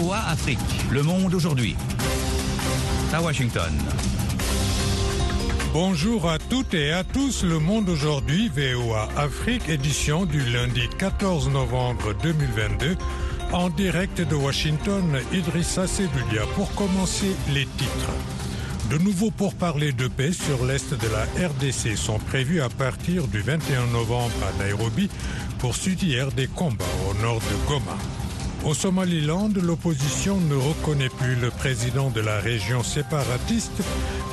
VOA Afrique, le monde aujourd'hui. À Washington. Bonjour à toutes et à tous, le monde aujourd'hui, VOA Afrique, édition du lundi 14 novembre 2022. En direct de Washington, Idrissa Sebulia pour commencer les titres. De nouveaux pourparlers de paix sur l'est de la RDC sont prévus à partir du 21 novembre à Nairobi pour hier des combats au nord de Goma. Au Somaliland, l'opposition ne reconnaît plus le président de la région séparatiste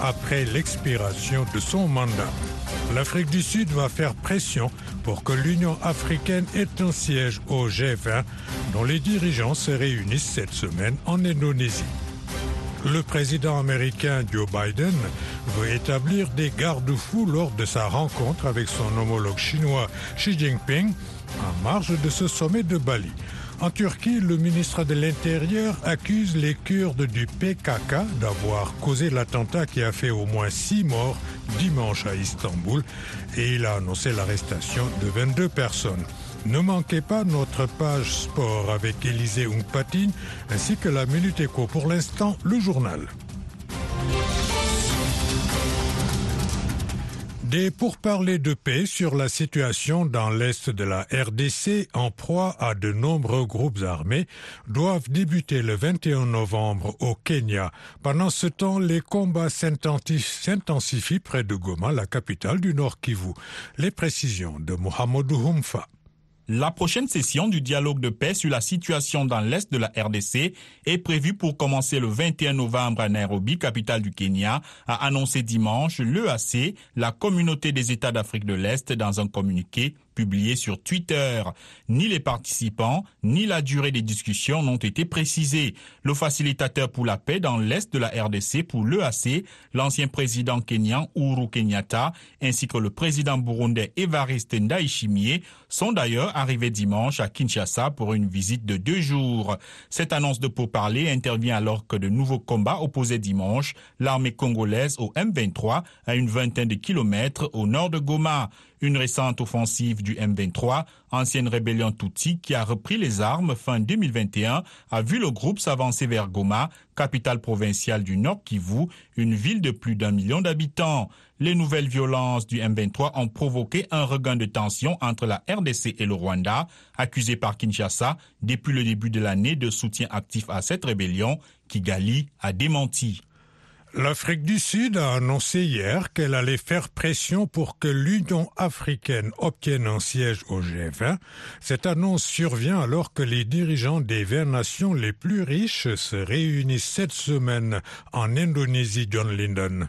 après l'expiration de son mandat. L'Afrique du Sud va faire pression pour que l'Union africaine ait un siège au G20 dont les dirigeants se réunissent cette semaine en Indonésie. Le président américain Joe Biden veut établir des garde-fous lors de sa rencontre avec son homologue chinois Xi Jinping en marge de ce sommet de Bali. En Turquie, le ministre de l'Intérieur accuse les Kurdes du PKK d'avoir causé l'attentat qui a fait au moins six morts dimanche à Istanbul et il a annoncé l'arrestation de 22 personnes. Ne manquez pas notre page sport avec Élisée Ungpatine ainsi que la Minute Éco. Pour l'instant, le journal. Des pourparlers de paix sur la situation dans l'est de la RDC en proie à de nombreux groupes armés doivent débuter le 21 novembre au Kenya. Pendant ce temps, les combats s'intensifient près de Goma, la capitale du Nord Kivu. Les précisions de Mohamedou Humfa. La prochaine session du dialogue de paix sur la situation dans l'est de la RDC est prévue pour commencer le 21 novembre à Nairobi, capitale du Kenya, a annoncé dimanche. l'EAC, la communauté des États d'Afrique de l'Est, dans un communiqué publié sur Twitter. Ni les participants, ni la durée des discussions n'ont été précisés. Le facilitateur pour la paix dans l'est de la RDC pour l'EAC, l'ancien président kenyan Uhuru Kenyatta, ainsi que le président burundais Evariste Ndayishimiye sont d'ailleurs arrivés dimanche à Kinshasa pour une visite de deux jours. Cette annonce de pourparlers intervient alors que de nouveaux combats opposaient dimanche l'armée congolaise au M23 à une vingtaine de kilomètres au nord de Goma. Une récente offensive du M23, ancienne rébellion Tutsi qui a repris les armes fin 2021, a vu le groupe s'avancer vers Goma, capitale provinciale du Nord Kivu, une ville de plus d'un million d'habitants. Les nouvelles violences du M23 ont provoqué un regain de tension entre la RDC et le Rwanda, accusé par Kinshasa depuis le début de l'année de soutien actif à cette rébellion, Kigali a démenti. L'Afrique du Sud a annoncé hier qu'elle allait faire pression pour que l'Union africaine obtienne un siège au G20. Cette annonce survient alors que les dirigeants des 20 nations les plus riches se réunissent cette semaine en Indonésie, John Linden.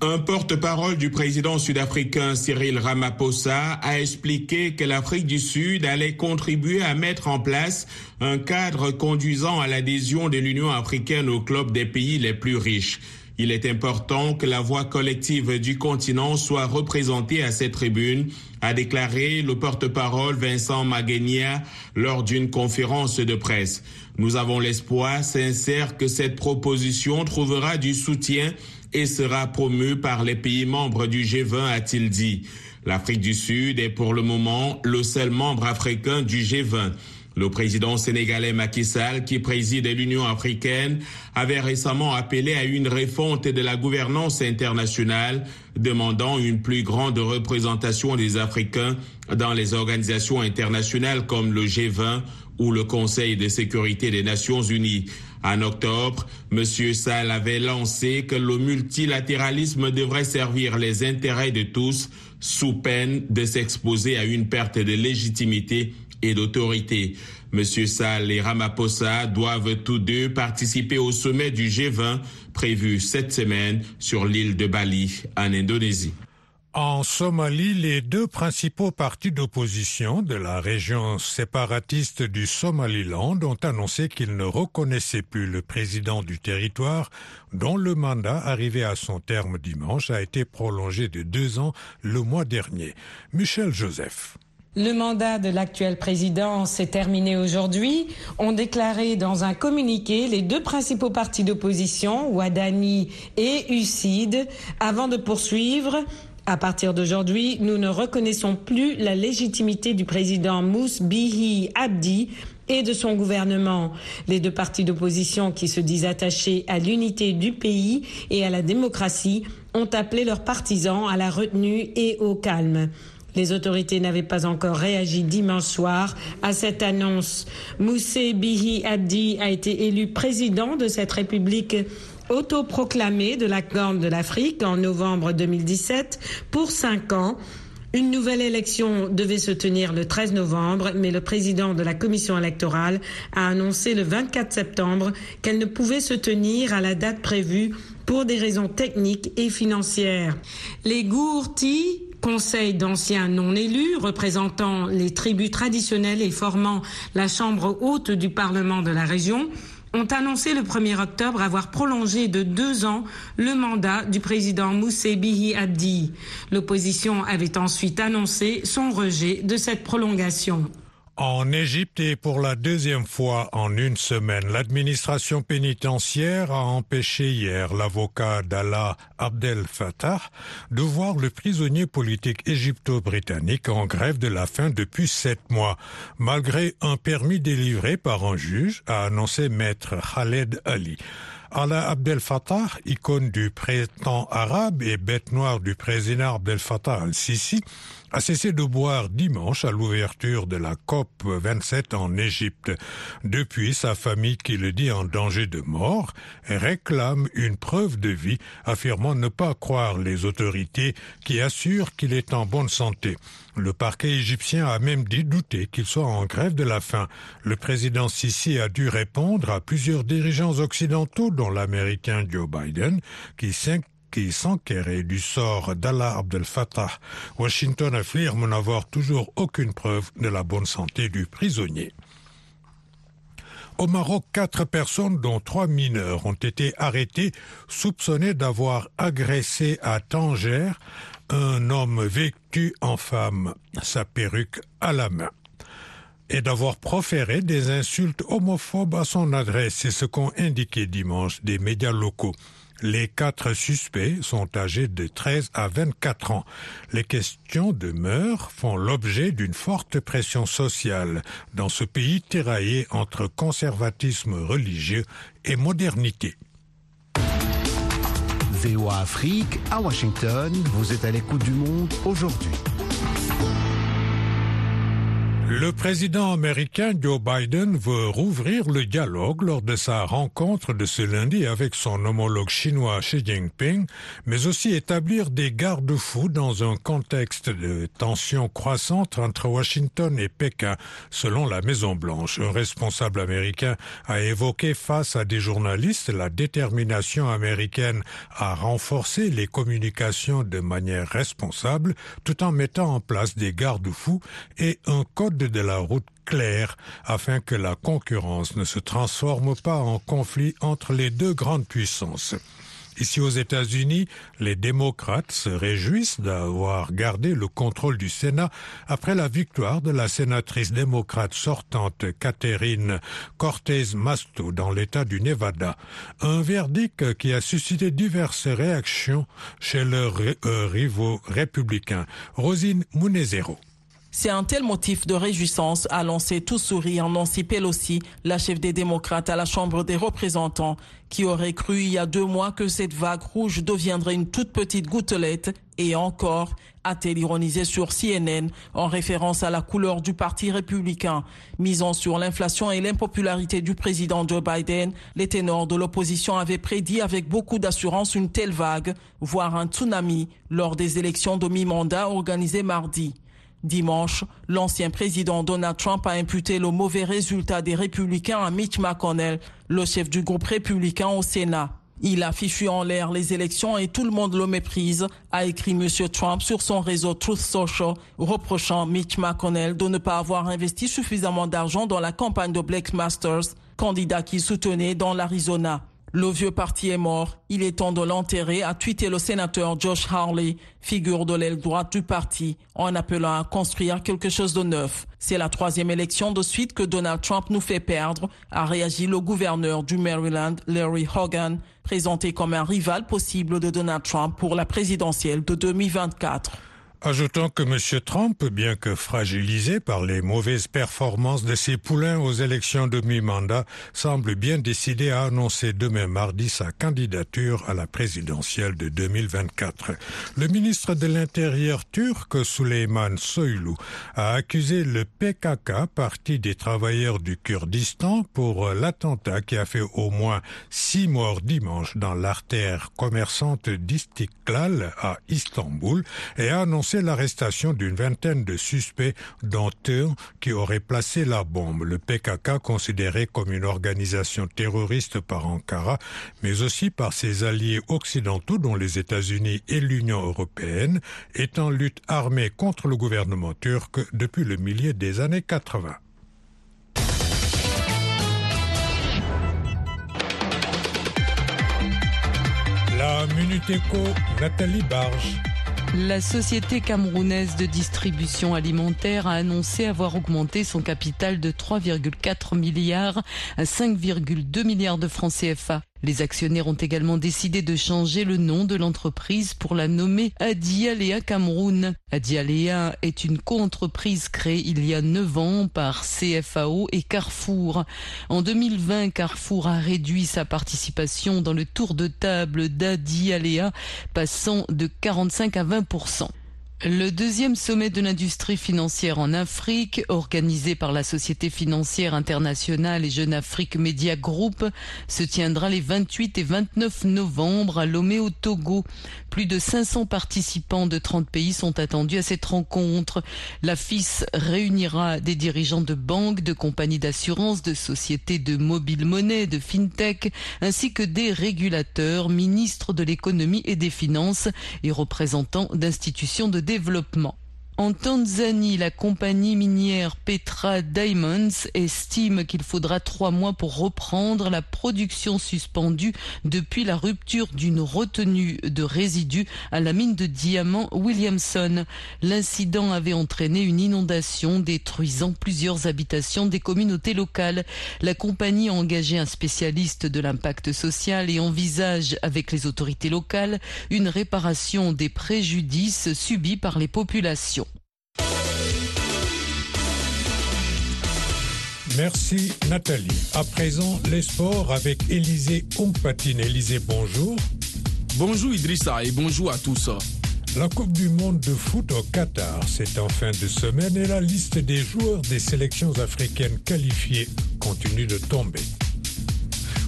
Un porte-parole du président sud-africain Cyril Ramaphosa a expliqué que l'Afrique du Sud allait contribuer à mettre en place un cadre conduisant à l'adhésion de l'Union africaine au club des pays les plus riches. Il est important que la voix collective du continent soit représentée à cette tribune, a déclaré le porte-parole Vincent Magenia lors d'une conférence de presse. Nous avons l'espoir sincère que cette proposition trouvera du soutien et sera promue par les pays membres du G20, a-t-il dit. L'Afrique du Sud est pour le moment le seul membre africain du G20. Le président sénégalais Macky Sall, qui préside l'Union africaine, avait récemment appelé à une refonte de la gouvernance internationale, demandant une plus grande représentation des Africains dans les organisations internationales comme le G20 ou le Conseil de sécurité des Nations Unies. En octobre, M. Sall avait lancé que le multilatéralisme devrait servir les intérêts de tous sous peine de s'exposer à une perte de légitimité et d'autorité. Monsieur Sall et Ramaphosa doivent tous deux participer au sommet du G20 prévu cette semaine sur l'île de Bali, en Indonésie. En Somalie, les deux principaux partis d'opposition de la région séparatiste du Somaliland ont annoncé qu'ils ne reconnaissaient plus le président du territoire dont le mandat arrivé à son terme dimanche a été prolongé de deux ans le mois dernier. Michel Joseph. Le mandat de l'actuel président s'est terminé aujourd'hui, ont déclaré dans un communiqué les deux principaux partis d'opposition, Ouadani et UCID, avant de poursuivre. À partir d'aujourd'hui, nous ne reconnaissons plus la légitimité du président Mous Bihi Abdi et de son gouvernement. Les deux partis d'opposition qui se disent attachés à l'unité du pays et à la démocratie ont appelé leurs partisans à la retenue et au calme. Les autorités n'avaient pas encore réagi dimanche soir à cette annonce. Moussé Bihi Abdi a été élu président de cette république autoproclamée de la Corne de l'Afrique en novembre 2017 pour cinq ans. Une nouvelle élection devait se tenir le 13 novembre, mais le président de la commission électorale a annoncé le 24 septembre qu'elle ne pouvait se tenir à la date prévue pour des raisons techniques et financières. Les Gourtis conseil d'anciens non élus représentant les tribus traditionnelles et formant la chambre haute du Parlement de la région ont annoncé le 1er octobre avoir prolongé de deux ans le mandat du président Moussé Bihi Abdi. L'opposition avait ensuite annoncé son rejet de cette prolongation. En Égypte et pour la deuxième fois en une semaine, l'administration pénitentiaire a empêché hier l'avocat d'Allah Abdel Fattah de voir le prisonnier politique égypto-britannique en grève de la faim depuis sept mois, malgré un permis délivré par un juge, a annoncé maître Khaled Ali. Allah Abdel Fattah, icône du printemps arabe et bête noire du président Abdel Fattah al-Sisi, a cessé de boire dimanche à l'ouverture de la COP 27 en Égypte. Depuis, sa famille, qui le dit en danger de mort, réclame une preuve de vie, affirmant ne pas croire les autorités qui assurent qu'il est en bonne santé. Le parquet égyptien a même dit douter qu'il soit en grève de la faim. Le président Sisi a dû répondre à plusieurs dirigeants occidentaux, dont l'américain Joe Biden, qui qui s'enquérait du sort d'Allah Abdel Fattah. Washington affirme n'avoir toujours aucune preuve de la bonne santé du prisonnier. Au Maroc, quatre personnes, dont trois mineurs, ont été arrêtées, soupçonnées d'avoir agressé à Tanger un homme vêtu en femme, sa perruque à la main et d'avoir proféré des insultes homophobes à son adresse, c'est ce qu'ont indiqué dimanche des médias locaux. Les quatre suspects sont âgés de 13 à 24 ans. Les questions de mœurs font l'objet d'une forte pression sociale dans ce pays tiraillé entre conservatisme religieux et modernité. VOA Afrique à Washington, vous êtes à l'écoute du monde aujourd'hui. Le président américain Joe Biden veut rouvrir le dialogue lors de sa rencontre de ce lundi avec son homologue chinois Xi Jinping, mais aussi établir des garde-fous dans un contexte de tensions croissantes entre Washington et Pékin, selon la Maison-Blanche. Un responsable américain a évoqué face à des journalistes la détermination américaine à renforcer les communications de manière responsable tout en mettant en place des garde-fous et un code de la route claire afin que la concurrence ne se transforme pas en conflit entre les deux grandes puissances. Ici aux États-Unis, les démocrates se réjouissent d'avoir gardé le contrôle du Sénat après la victoire de la sénatrice démocrate sortante Catherine Cortez Masto dans l'État du Nevada. Un verdict qui a suscité diverses réactions chez leurs euh, rivaux républicains. Rosine Munezero. C'est un tel motif de réjouissance, a lancé tout sourire Nancy Pelosi, la chef des démocrates à la Chambre des représentants, qui aurait cru il y a deux mois que cette vague rouge deviendrait une toute petite gouttelette, et encore, a-t-elle ironisé sur CNN en référence à la couleur du Parti républicain. Misant sur l'inflation et l'impopularité du président Joe Biden, les ténors de l'opposition avaient prédit avec beaucoup d'assurance une telle vague, voire un tsunami, lors des élections de mi-mandat organisées mardi. Dimanche, l'ancien président Donald Trump a imputé le mauvais résultat des républicains à Mitch McConnell, le chef du groupe républicain au Sénat. Il a fichu en l'air les élections et tout le monde le méprise, a écrit M. Trump sur son réseau Truth Social, reprochant Mitch McConnell de ne pas avoir investi suffisamment d'argent dans la campagne de Blake Masters, candidat qu'il soutenait dans l'Arizona. Le vieux parti est mort. Il est temps de l'enterrer, a tweeté le sénateur Josh Harley, figure de l'aile droite du parti, en appelant à construire quelque chose de neuf. C'est la troisième élection de suite que Donald Trump nous fait perdre, a réagi le gouverneur du Maryland, Larry Hogan, présenté comme un rival possible de Donald Trump pour la présidentielle de 2024. Ajoutant que M. Trump, bien que fragilisé par les mauvaises performances de ses poulains aux élections de mi-mandat, semble bien décidé à annoncer demain mardi sa candidature à la présidentielle de 2024. Le ministre de l'Intérieur turc, Süleyman Soylu, a accusé le PKK, parti des travailleurs du Kurdistan, pour l'attentat qui a fait au moins six morts dimanche dans l'artère commerçante d'Istiklal à Istanbul et a annoncé l'arrestation d'une vingtaine de suspects, dont un qui aurait placé la bombe. Le PKK, considéré comme une organisation terroriste par Ankara, mais aussi par ses alliés occidentaux, dont les États-Unis et l'Union européenne, est en lutte armée contre le gouvernement turc depuis le milieu des années 80. La Minute Nathalie Barge. La société camerounaise de distribution alimentaire a annoncé avoir augmenté son capital de 3,4 milliards à 5,2 milliards de francs CFA. Les actionnaires ont également décidé de changer le nom de l'entreprise pour la nommer Adialea Cameroun. Adialea est une co-entreprise créée il y a 9 ans par CFAO et Carrefour. En 2020, Carrefour a réduit sa participation dans le tour de table d'Adialea, passant de 45 à 20 le deuxième sommet de l'industrie financière en Afrique, organisé par la Société financière internationale et Jeune Afrique Media Group, se tiendra les 28 et 29 novembre à Lomé au Togo. Plus de 500 participants de 30 pays sont attendus à cette rencontre. La FIS réunira des dirigeants de banques, de compagnies d'assurance, de sociétés de mobile monnaie, de fintech, ainsi que des régulateurs, ministres de l'économie et des finances et représentants d'institutions de développement développement. En Tanzanie, la compagnie minière Petra Diamonds estime qu'il faudra trois mois pour reprendre la production suspendue depuis la rupture d'une retenue de résidus à la mine de diamants Williamson. L'incident avait entraîné une inondation détruisant plusieurs habitations des communautés locales. La compagnie a engagé un spécialiste de l'impact social et envisage avec les autorités locales une réparation des préjudices subis par les populations. Merci Nathalie. À présent, les sports avec Élisée Ompatine. Élisée, bonjour. Bonjour Idrissa et bonjour à tous. La Coupe du monde de foot au Qatar, c'est en fin de semaine et la liste des joueurs des sélections africaines qualifiées continue de tomber.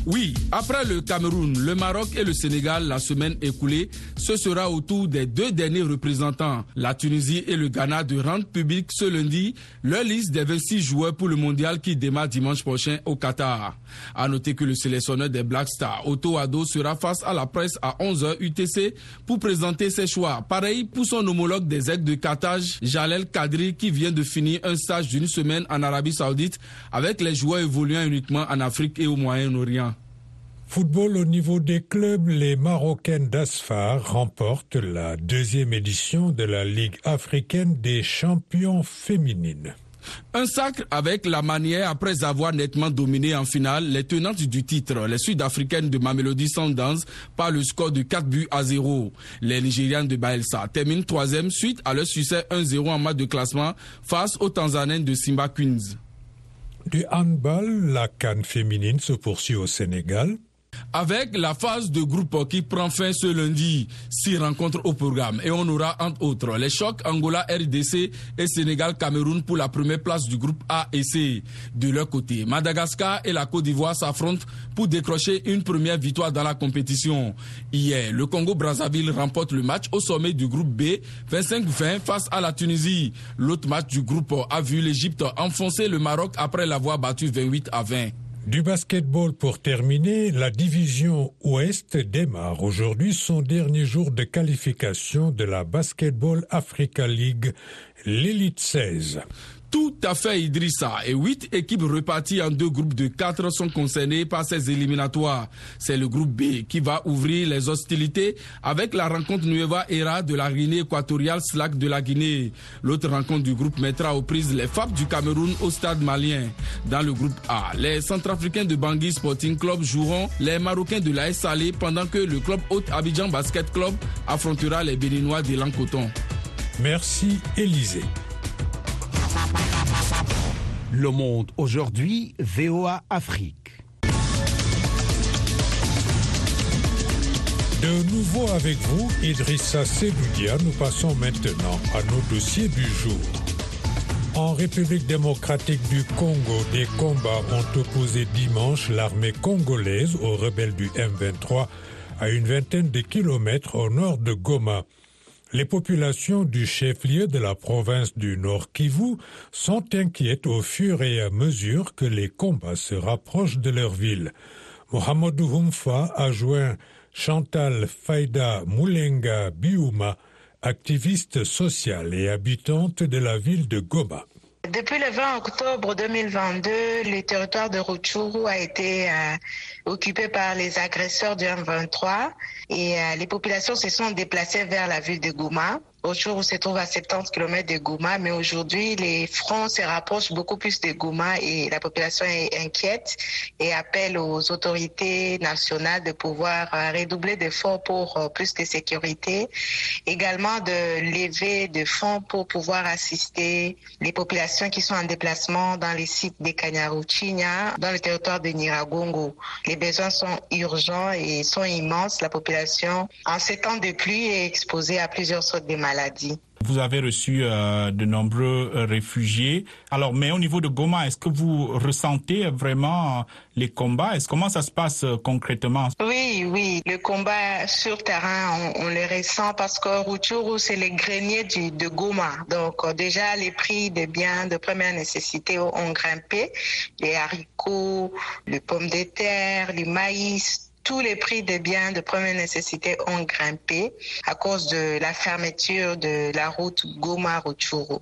Oui, après le Cameroun, le Maroc et le Sénégal la semaine écoulée, ce sera au tour des deux derniers représentants, la Tunisie et le Ghana, de rendre public ce lundi leur liste des 26 joueurs pour le mondial qui démarre dimanche prochain au Qatar. A noter que le sélectionneur des Black Stars, Otto Ado, sera face à la presse à 11h UTC pour présenter ses choix. Pareil pour son homologue des aigles de Carthage, Jalel Kadri, qui vient de finir un stage d'une semaine en Arabie Saoudite avec les joueurs évoluant uniquement en Afrique et au Moyen-Orient. Football au niveau des clubs, les Marocaines d'Asfar remportent la deuxième édition de la Ligue africaine des champions féminines. Un sacre avec la manière après avoir nettement dominé en finale les tenantes du titre, les Sud-Africaines de Mamelody Sundowns, par le score de 4 buts à 0. Les Nigérianes de Baelsa terminent troisième suite à leur succès 1-0 en match de classement face aux Tanzaniennes de Simba Queens. Du handball, la canne féminine se poursuit au Sénégal avec la phase de groupe qui prend fin ce lundi. Six rencontres au programme et on aura entre autres les chocs Angola, RDC et Sénégal-Cameroun pour la première place du groupe A et C. De leur côté, Madagascar et la Côte d'Ivoire s'affrontent pour décrocher une première victoire dans la compétition. Hier, le Congo-Brazzaville remporte le match au sommet du groupe B 25-20 face à la Tunisie. L'autre match du groupe a vu l'Égypte enfoncer le Maroc après l'avoir battu 28 à 20. Du basketball pour terminer, la division Ouest démarre aujourd'hui son dernier jour de qualification de la Basketball Africa League, l'élite 16. Tout à fait Idrissa et huit équipes reparties en deux groupes de quatre sont concernées par ces éliminatoires. C'est le groupe B qui va ouvrir les hostilités avec la rencontre Nueva Era de la Guinée équatoriale Slack de la Guinée. L'autre rencontre du groupe mettra aux prises les FAP du Cameroun au stade malien. Dans le groupe A, les Centrafricains de Bangui Sporting Club joueront les Marocains de la Salé pendant que le club Haute Abidjan Basket Club affrontera les Béninois de Lancoton. Merci Élisée. Le Monde aujourd'hui, VOA Afrique. De nouveau avec vous, Idrissa Seboudia, nous passons maintenant à nos dossiers du jour. En République démocratique du Congo, des combats ont opposé dimanche l'armée congolaise aux rebelles du M23 à une vingtaine de kilomètres au nord de Goma. Les populations du chef-lieu de la province du Nord Kivu sont inquiètes au fur et à mesure que les combats se rapprochent de leur ville. Mohamedou Humfa a joint Chantal Faïda Moulenga Biouma, activiste sociale et habitante de la ville de Goma. Depuis le 20 octobre 2022, le territoire de Rutshuru a été euh, occupé par les agresseurs du M23 et euh, les populations se sont déplacées vers la ville de Goma. Rutshuru se trouve à 70 km de Goma, mais aujourd'hui, les fronts se rapprochent beaucoup plus de Goma et la population est inquiète et appelle aux autorités nationales de pouvoir euh, redoubler d'efforts pour euh, plus de sécurité. Également de lever de fonds pour pouvoir assister les populations qui sont en déplacement dans les sites de Kanyaruchinya, dans le territoire de Niragongo. Les besoins sont urgents et sont immenses. La population, en ces temps de pluie, est exposée à plusieurs sortes de maladies. Vous avez reçu euh, de nombreux euh, réfugiés. Alors, mais au niveau de Goma, est-ce que vous ressentez vraiment euh, les combats? Est-ce comment ça se passe euh, concrètement? Oui, oui, le combat sur terrain, on, on le ressent parce que Rutshuru, c'est les greniers du, de Goma. Donc euh, déjà, les prix des biens de première nécessité ont grimpé. Les haricots, les pommes de terre, les maïs, tous les prix des biens de première nécessité ont grimpé à cause de la fermeture de la route Goma-Rutshuru.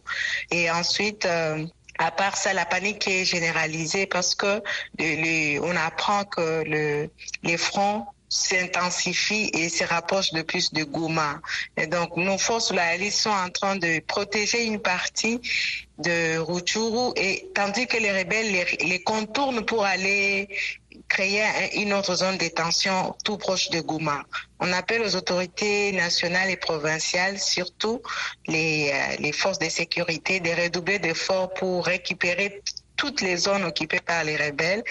Et ensuite, euh, à part ça, la panique est généralisée parce que on apprend que le, les fronts s'intensifient et se rapprochent de plus de Goma. Et donc, nos forces loyalistes sont en train de protéger une partie de Rutshuru et tandis que les rebelles les, les contournent pour aller créer une autre zone de tension tout proche de Gouma. On appelle aux autorités nationales et provinciales, surtout les, euh, les forces de sécurité, de redoubler d'efforts pour récupérer toutes les zones occupées par les rebelles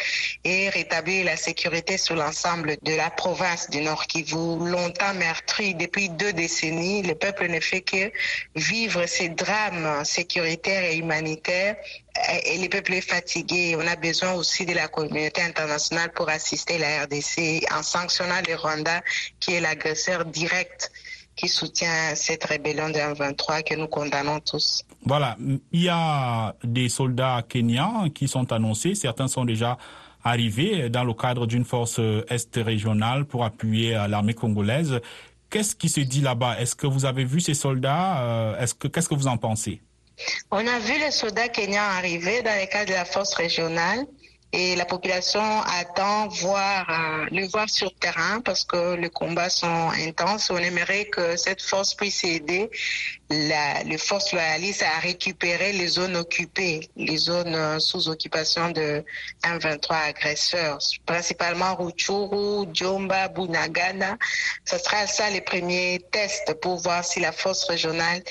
et rétablir la sécurité sur l'ensemble de la province du Nord Kivu. Longtemps meurtri depuis deux décennies, le peuple ne fait que vivre ces drames sécuritaires et humanitaires et le peuple est fatigué. On a besoin aussi de la communauté internationale pour assister la RDC en sanctionnant le Rwanda qui est l'agresseur direct qui soutient cette rébellion de 23 que nous condamnons tous. Voilà, il y a des soldats kenyans qui sont annoncés, certains sont déjà arrivés dans le cadre d'une force est régionale pour appuyer l'armée congolaise. Qu'est-ce qui se dit là-bas? Est-ce que vous avez vu ces soldats Est-ce que qu'est-ce que vous en pensez? On a vu les soldats kenyans arriver dans le cadre de la force régionale et la population attend voir euh, le voir sur terrain parce que les combats sont intenses. On aimerait que cette force puisse aider la, les forces loyalistes à récupérer les zones occupées, les zones euh, sous occupation de M23 agresseurs, principalement Rutshuru, Djomba, Bunagana. Ce sera ça les premiers tests pour voir si la force régionale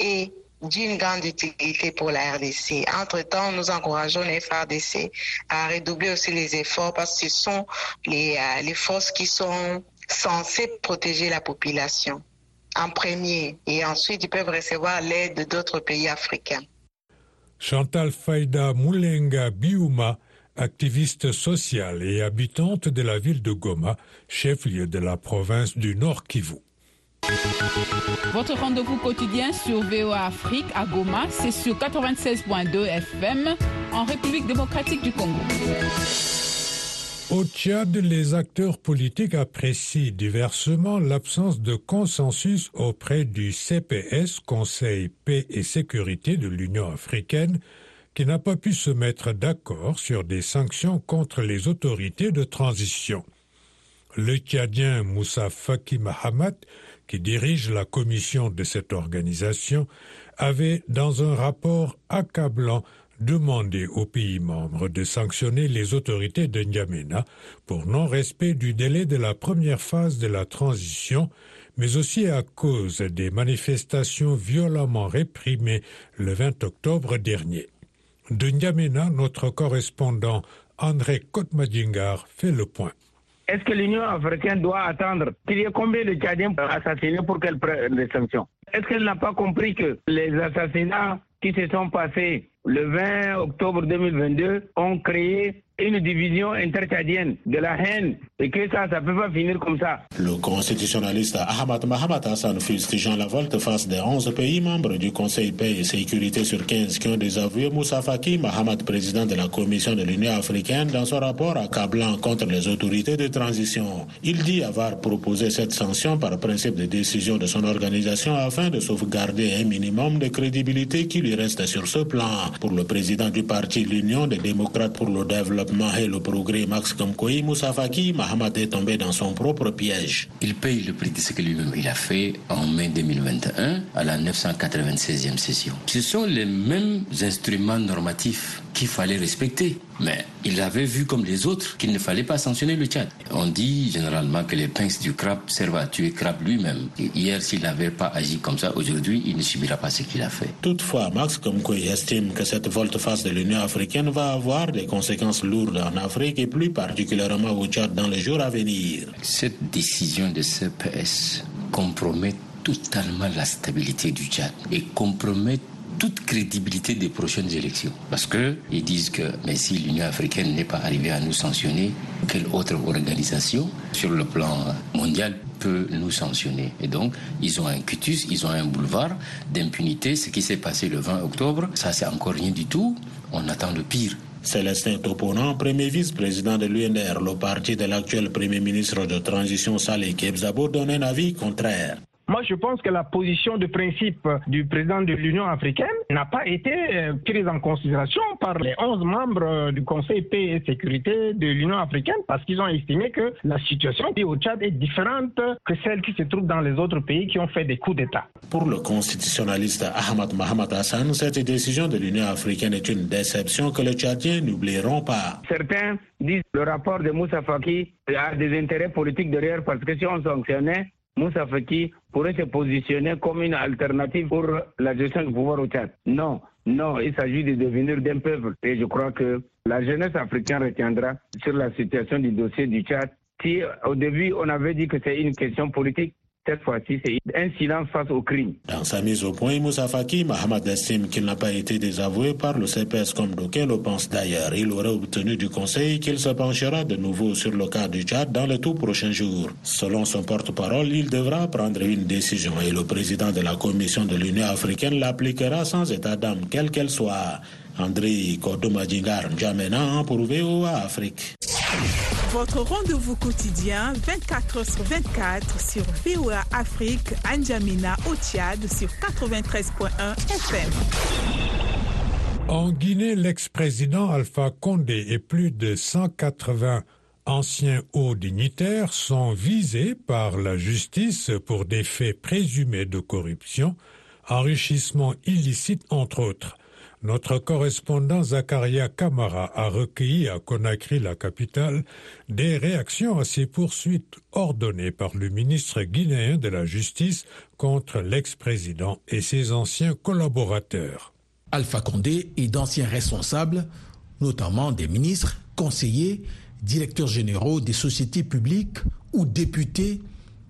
est d'une grande utilité pour la RDC. Entre-temps, nous encourageons les FRDC à redoubler aussi les efforts parce que ce sont les, euh, les forces qui sont censées protéger la population en premier et ensuite ils peuvent recevoir l'aide d'autres pays africains. Chantal Faïda Moulenga Biouma, activiste sociale et habitante de la ville de Goma, chef-lieu de la province du Nord Kivu. Votre rendez-vous quotidien sur VOA Afrique à Goma, c'est sur 96.2 FM en République démocratique du Congo. Au Tchad, les acteurs politiques apprécient diversement l'absence de consensus auprès du CPS, Conseil paix et sécurité de l'Union africaine, qui n'a pas pu se mettre d'accord sur des sanctions contre les autorités de transition. Le Tchadien Moussa Faki Mahamat qui dirige la commission de cette organisation, avait, dans un rapport accablant, demandé aux pays membres de sanctionner les autorités de N'Djamena pour non-respect du délai de la première phase de la transition, mais aussi à cause des manifestations violemment réprimées le 20 octobre dernier. De N'Djamena, notre correspondant André Kotmadingar fait le point. Est-ce que l'Union africaine doit attendre qu'il y ait combien de Tchadiens assassinés pour qu'elle prenne des sanctions? Est-ce qu'elle n'a pas compris que les assassinats qui se sont passés le 20 octobre 2022 ont créé une division intercadienne de la haine et que ça, ça peut pas finir comme ça. Le constitutionnaliste Ahmad Mahamat Hassan fustigeant la volte-face des 11 pays membres du Conseil paix et sécurité sur 15 qui ont désavoué Moussa Faki Mahamat, président de la Commission de l'Union africaine, dans son rapport accablant contre les autorités de transition. Il dit avoir proposé cette sanction par principe de décision de son organisation afin de sauvegarder un minimum de crédibilité qui lui reste sur ce plan. Pour le président du parti L'Union des démocrates pour le développement et le progrès Max Kamkoui, Moussa Faki, est tombé dans son propre piège. Il paye le prix de ce que lui-même il a fait en mai 2021 à la 996e session. Ce sont les mêmes instruments normatifs qu'il fallait respecter. Mais il avait vu comme les autres qu'il ne fallait pas sanctionner le Tchad. On dit généralement que les pinces du crabe servent à tuer crabe lui-même. Hier, s'il n'avait pas agi comme ça, aujourd'hui, il ne subira pas ce qu'il a fait. Toutefois, Max Komkoui estime que cette volte-face de l'Union africaine va avoir des conséquences lourdes en Afrique et plus particulièrement au Tchad dans les jours à venir. Cette décision de CPS compromet totalement la stabilité du Tchad et compromet toute crédibilité des prochaines élections. Parce que ils disent que mais si l'Union africaine n'est pas arrivée à nous sanctionner, quelle autre organisation sur le plan mondial peut nous sanctionner? Et donc, ils ont un cutus, ils ont un boulevard d'impunité. Ce qui s'est passé le 20 octobre, ça c'est encore rien du tout. On attend le pire. Célestin Toponan, premier vice-président de l'UNR, le parti de l'actuel premier ministre de transition Saleh Kebzabo, donne un avis contraire. Moi, je pense que la position de principe du président de l'Union africaine n'a pas été euh, prise en considération par les 11 membres euh, du Conseil paix et sécurité de l'Union africaine parce qu'ils ont estimé que la situation au Tchad est différente que celle qui se trouve dans les autres pays qui ont fait des coups d'État. Pour le constitutionnaliste Ahmad Mohamed Hassan, cette décision de l'Union africaine est une déception que les Tchadiens n'oublieront pas. Certains disent que le rapport de Moussa Faki a des intérêts politiques derrière parce que si on sanctionnait Moussa Faki pourrait se positionner comme une alternative pour la gestion du pouvoir au Tchad. Non, non, il s'agit de devenir d'un peuple. Et je crois que la jeunesse africaine retiendra sur la situation du dossier du Tchad. Si au début on avait dit que c'est une question politique, cette fois-ci, c'est un silence face au crime. Dans sa mise au point, Moussa Faki, Mohamed estime qu'il n'a pas été désavoué par le CPS comme d'aucuns le pensent d'ailleurs. Il aurait obtenu du Conseil qu'il se penchera de nouveau sur le cas du Tchad dans les tout prochains jours. Selon son porte-parole, il devra prendre une décision et le président de la Commission de l'Union africaine l'appliquera sans état d'âme, quelle qu'elle soit. André Kodomadingar Djamena pour VOA Afrique. Votre rendez-vous quotidien 24 sur 24 sur VOA Afrique, N'Djamena au Tchad sur 93.1 FM. En Guinée, l'ex-président Alpha Condé et plus de 180 anciens hauts dignitaires sont visés par la justice pour des faits présumés de corruption, enrichissement illicite entre autres. Notre correspondant Zakaria Kamara a recueilli à Conakry, la capitale, des réactions à ces poursuites ordonnées par le ministre guinéen de la Justice contre l'ex-président et ses anciens collaborateurs. Alpha Condé et d'anciens responsables, notamment des ministres, conseillers, directeurs généraux des sociétés publiques ou députés,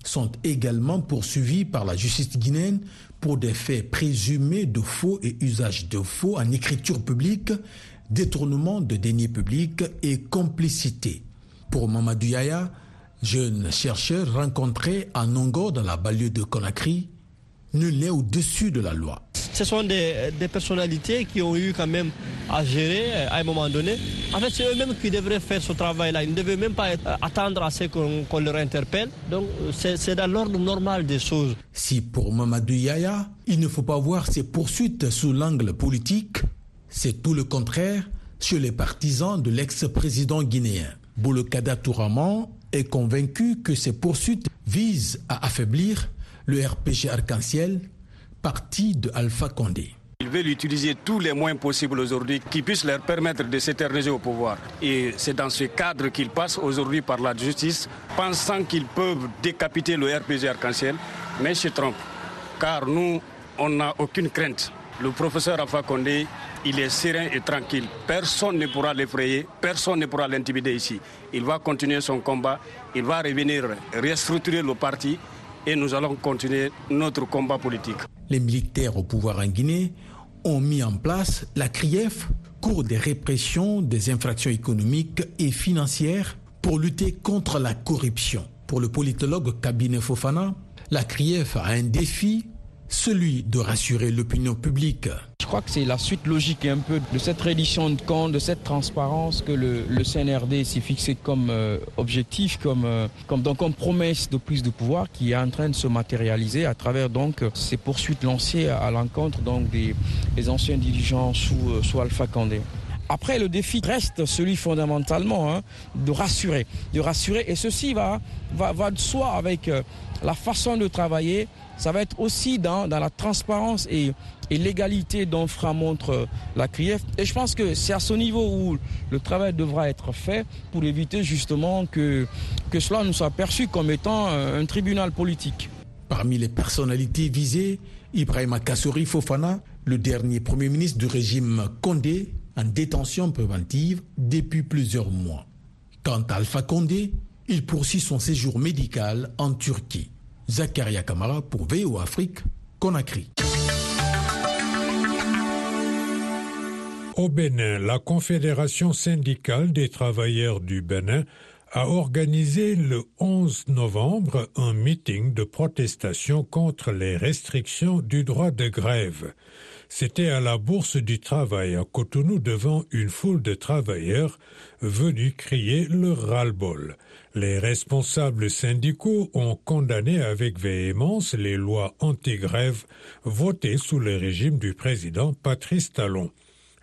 sont également poursuivis par la justice guinéenne pour des faits présumés de faux et usage de faux en écriture publique, détournement de deniers publics et complicité. Pour Mamadou Yaya, jeune chercheur rencontré à Nongo dans la banlieue de Conakry, nul n'est au-dessus de la loi. Ce sont des, personnalités qui ont eu quand même à gérer à un moment donné. En fait, c'est eux-mêmes qui devraient faire ce travail-là. Ils ne devaient même pas être, attendre à ce qu'on qu leur interpelle. Donc, c'est dans l'ordre normal des choses. Si pour Mamadou Yaya, il ne faut pas voir ces poursuites sous l'angle politique, c'est tout le contraire chez les partisans de l'ex-président guinéen. Boulokada Touraman est convaincu que ces poursuites visent à affaiblir le RPG Arc-en-Ciel, parti de Condé. Ils veulent utiliser tous les moyens possibles aujourd'hui qui puissent leur permettre de s'éterniser au pouvoir. Et c'est dans ce cadre qu'ils passent aujourd'hui par la justice, pensant qu'ils peuvent décapiter le RPG Arc-en-Ciel, mais se trompent. Car nous, on n'a aucune crainte. Le professeur Alpha Condé, il est serein et tranquille. Personne ne pourra l'effrayer, personne ne pourra l'intimider ici. Il va continuer son combat, il va revenir restructurer le parti et nous allons continuer notre combat politique. Les militaires au pouvoir en Guinée ont mis en place la CRIEF, Cour des répressions des infractions économiques et financières, pour lutter contre la corruption. Pour le politologue Kabine Fofana, la CRIEF a un défi celui de rassurer l'opinion publique. Je crois que c'est la suite logique un peu de cette reddition de compte, de cette transparence que le, CNRD s'est fixé comme euh, objectif, comme, euh, comme, donc, comme promesse de plus de pouvoir qui est en train de se matérialiser à travers donc ces poursuites lancées à, l'encontre des, anciens dirigeants sous, euh, sous Alpha Condé. Après, le défi reste celui fondamentalement hein, de rassurer, de rassurer, et ceci va, va, va de soi avec la façon de travailler, ça va être aussi dans, la transparence et, l'égalité dont fera montre la CRIEF. Et je pense que c'est à ce niveau où le travail devra être fait pour éviter justement que, que cela nous soit perçu comme étant un, tribunal politique. Parmi les personnalités visées, Ibrahim Kassouri Fofana, le dernier Premier ministre du régime Condé, en détention préventive depuis plusieurs mois. Quant à Alpha Condé, il poursuit son séjour médical en Turquie. Zakaria Kamara pour VO Afrique, Conakry. Au Bénin, la Confédération syndicale des travailleurs du Bénin a organisé le 11 novembre un meeting de protestation contre les restrictions du droit de grève. C'était à la Bourse du Travail à Cotonou devant une foule de travailleurs venus crier le ras-le-bol. Les responsables syndicaux ont condamné avec véhémence les lois anti-grève votées sous le régime du président Patrice Talon.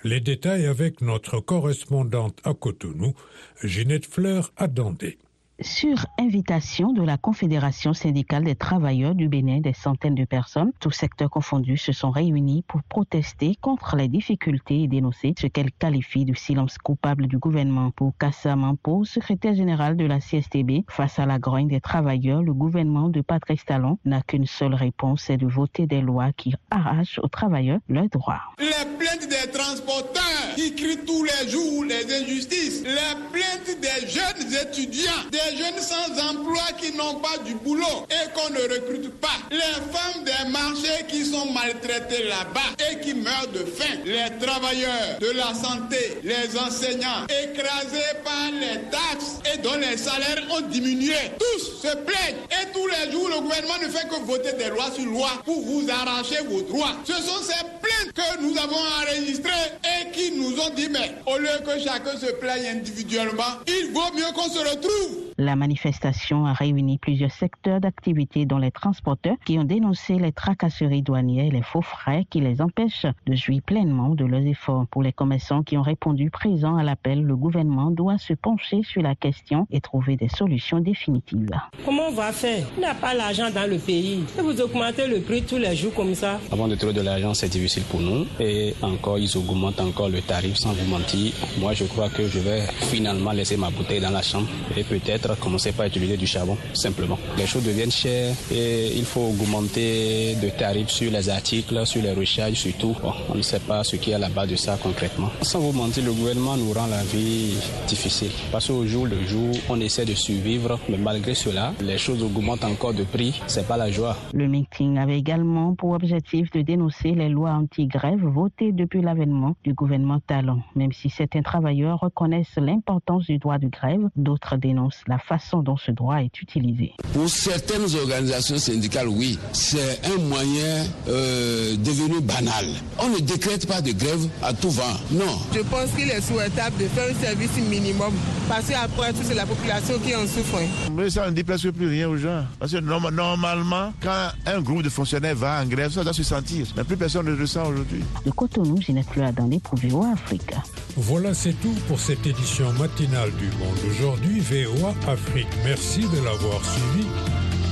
Les détails avec notre correspondante à Cotonou, Ginette Fleur Adandé. Sur invitation de la Confédération syndicale des travailleurs du Bénin, des centaines de personnes, tous secteurs confondus, se sont réunis pour protester contre les difficultés et dénoncer ce qu'elles qualifient de silence coupable du gouvernement. Pour Kassa Mampo, secrétaire général de la CSTB, face à la grogne des travailleurs, le gouvernement de Patrice Talon n'a qu'une seule réponse, c'est de voter des lois qui arrachent aux travailleurs leurs droits. Les plaintes des transporteurs qui crient tous les jours les injustices, les plaintes des jeunes étudiants, les jeunes sans emploi qui n'ont pas du boulot et qu'on ne recrute pas, les femmes des marchés qui sont maltraitées là-bas et qui meurent de faim, les travailleurs de la santé, les enseignants écrasés par les taxes et dont les salaires ont diminué. Tous se plaignent et tous les jours le gouvernement ne fait que voter des lois sur loi pour vous arracher vos droits. Ce sont ces plaintes que nous avons enregistrées et qui nous ont dit mais au lieu que chacun se plaigne individuellement, il vaut mieux qu'on se retrouve la manifestation a réuni plusieurs secteurs d'activité dont les transporteurs qui ont dénoncé les tracasseries douanières et les faux frais qui les empêchent de jouir pleinement de leurs efforts. Pour les commerçants qui ont répondu présents à l'appel, le gouvernement doit se pencher sur la question et trouver des solutions définitives. Comment on va faire? Il n'y a pas l'argent dans le pays. Et vous augmentez le prix tous les jours comme ça. Avant de trouver de l'argent, c'est difficile pour nous. Et encore, ils augmentent encore le tarif sans vous mentir. Moi, je crois que je vais finalement laisser ma bouteille dans la chambre et peut-être commencer par utiliser du charbon, simplement. Les choses deviennent chères et il faut augmenter de tarifs sur les articles, sur les recharges surtout. on ne sait pas ce qui est à la base de ça concrètement. Sans vous mentir, le gouvernement nous rend la vie difficile. Parce qu'au jour le jour, on essaie de survivre, mais malgré cela, les choses augmentent encore de prix. C'est pas la joie. Le meeting avait également pour objectif de dénoncer les lois anti-grève votées depuis l'avènement du gouvernement Talon. Même si certains travailleurs reconnaissent l'importance du droit de grève, d'autres dénoncent la façon dont ce droit est utilisé. Pour certaines organisations syndicales, oui, c'est un moyen euh, devenu banal. On ne décrète pas de grève à tout vent, non. Je pense qu'il est souhaitable de faire un service minimum parce qu'après tout, c'est la population qui en souffre. Mais ça ne dit presque plus rien aux gens. Parce que normalement, quand un groupe de fonctionnaires va en grève, ça doit se sentir. Mais plus personne ne le ressent aujourd'hui. De Cotonou, Ginette Fleur dans les VOA Afrique. Voilà, c'est tout pour cette édition matinale du Monde. Aujourd'hui, VOA Afrique. Merci de l'avoir suivi.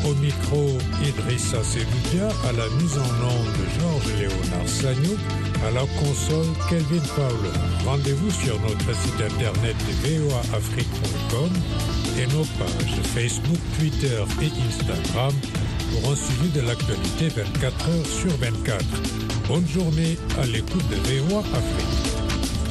Au micro, Idrissa Seloudia, à la mise en onde de Georges Léonard Sagnou, à la console Kelvin Paolo. Rendez-vous sur notre site internet voaafrique.com et nos pages Facebook, Twitter et Instagram pour un suivi de l'actualité 24 heures sur 24. Bonne journée à l'écoute de VOA Afrique.